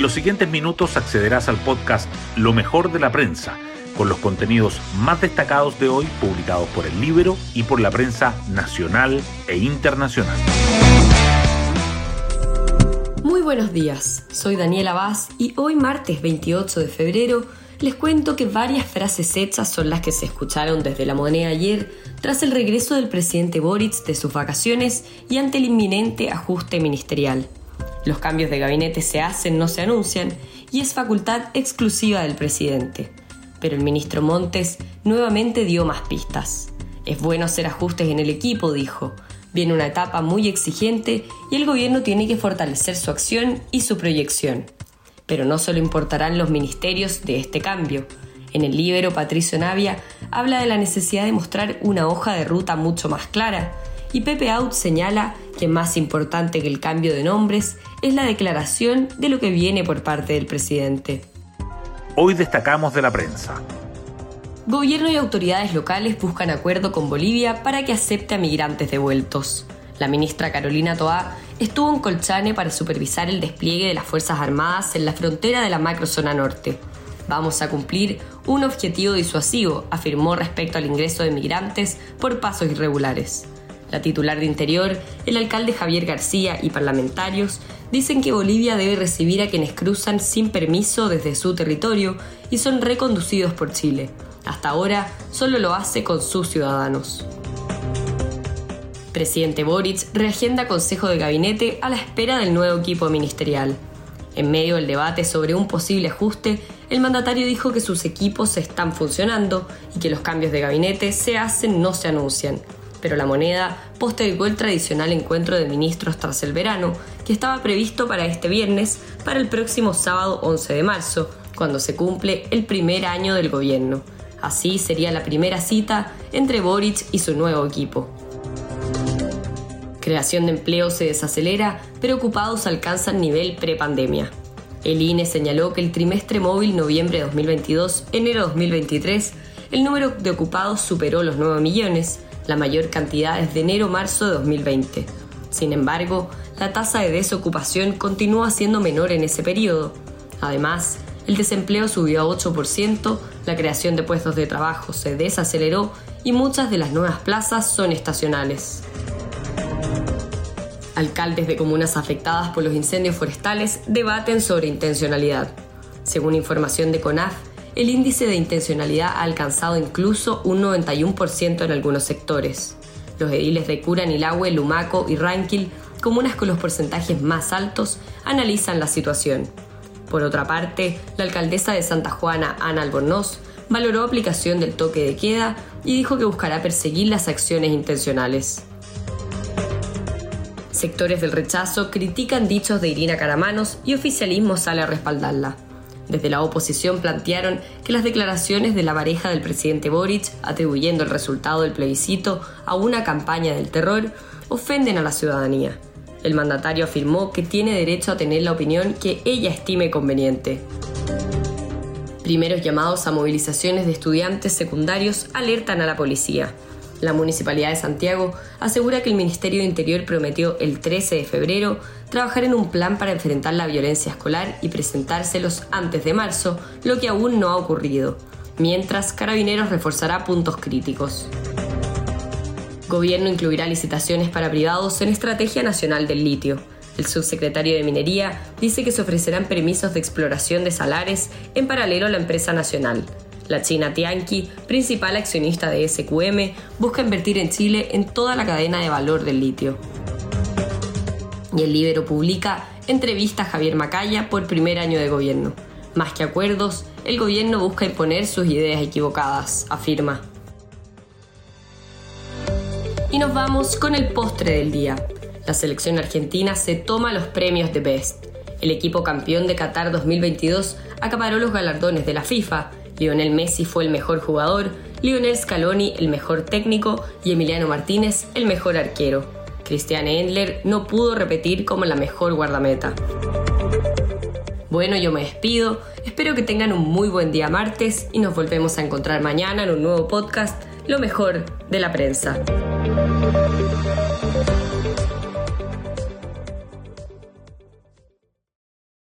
En los siguientes minutos accederás al podcast Lo mejor de la prensa, con los contenidos más destacados de hoy publicados por el Libro y por la prensa nacional e internacional. Muy buenos días, soy Daniela Vaz y hoy martes 28 de febrero les cuento que varias frases hechas son las que se escucharon desde la moneda ayer tras el regreso del presidente Boric de sus vacaciones y ante el inminente ajuste ministerial. Los cambios de gabinete se hacen, no se anuncian, y es facultad exclusiva del presidente. Pero el ministro Montes nuevamente dio más pistas. Es bueno hacer ajustes en el equipo, dijo. Viene una etapa muy exigente y el gobierno tiene que fortalecer su acción y su proyección. Pero no solo importarán los ministerios de este cambio. En el libro, Patricio Navia habla de la necesidad de mostrar una hoja de ruta mucho más clara, y Pepe Out señala que más importante que el cambio de nombres es la declaración de lo que viene por parte del presidente. Hoy destacamos de la prensa. Gobierno y autoridades locales buscan acuerdo con Bolivia para que acepte a migrantes devueltos. La ministra Carolina Toá estuvo en Colchane para supervisar el despliegue de las Fuerzas Armadas en la frontera de la macrozona norte. Vamos a cumplir un objetivo disuasivo, afirmó respecto al ingreso de migrantes por pasos irregulares. La titular de Interior, el alcalde Javier García y parlamentarios dicen que Bolivia debe recibir a quienes cruzan sin permiso desde su territorio y son reconducidos por Chile. Hasta ahora solo lo hace con sus ciudadanos. Presidente Boric reagenda Consejo de Gabinete a la espera del nuevo equipo ministerial. En medio del debate sobre un posible ajuste, el mandatario dijo que sus equipos están funcionando y que los cambios de gabinete se hacen, no se anuncian. Pero la moneda postergó el tradicional encuentro de ministros tras el verano, que estaba previsto para este viernes, para el próximo sábado 11 de marzo, cuando se cumple el primer año del gobierno. Así sería la primera cita entre Boric y su nuevo equipo. Creación de empleo se desacelera, pero ocupados alcanzan nivel prepandemia. El INE señaló que el trimestre móvil noviembre 2022-enero 2023, el número de ocupados superó los 9 millones, la mayor cantidad desde enero-marzo de 2020. Sin embargo, la tasa de desocupación continúa siendo menor en ese periodo. Además, el desempleo subió a 8%, la creación de puestos de trabajo se desaceleró y muchas de las nuevas plazas son estacionales. Alcaldes de comunas afectadas por los incendios forestales debaten sobre intencionalidad. Según información de CONAF, el índice de intencionalidad ha alcanzado incluso un 91% en algunos sectores. Los ediles de Curanilahue, Lumaco y Ranquil, comunas con los porcentajes más altos, analizan la situación. Por otra parte, la alcaldesa de Santa Juana, Ana Albornoz, valoró aplicación del toque de queda y dijo que buscará perseguir las acciones intencionales. Sectores del rechazo critican dichos de Irina Caramanos y oficialismo sale a respaldarla. Desde la oposición plantearon que las declaraciones de la pareja del presidente Boric, atribuyendo el resultado del plebiscito a una campaña del terror, ofenden a la ciudadanía. El mandatario afirmó que tiene derecho a tener la opinión que ella estime conveniente. Primeros llamados a movilizaciones de estudiantes secundarios alertan a la policía. La Municipalidad de Santiago asegura que el Ministerio de Interior prometió el 13 de febrero trabajar en un plan para enfrentar la violencia escolar y presentárselos antes de marzo, lo que aún no ha ocurrido, mientras Carabineros reforzará puntos críticos. Gobierno incluirá licitaciones para privados en Estrategia Nacional del Litio. El subsecretario de Minería dice que se ofrecerán permisos de exploración de salares en paralelo a la empresa nacional. La China Tianqi, principal accionista de SQM, busca invertir en Chile en toda la cadena de valor del litio. Y el Libero publica entrevista a Javier Macaya por primer año de gobierno. Más que acuerdos, el gobierno busca imponer sus ideas equivocadas, afirma. Y nos vamos con el postre del día. La selección argentina se toma los premios de Best. El equipo campeón de Qatar 2022 acaparó los galardones de la FIFA Lionel Messi fue el mejor jugador, Lionel Scaloni el mejor técnico y Emiliano Martínez el mejor arquero. Christian Endler no pudo repetir como la mejor guardameta. Bueno, yo me despido, espero que tengan un muy buen día martes y nos volvemos a encontrar mañana en un nuevo podcast, Lo mejor de la prensa.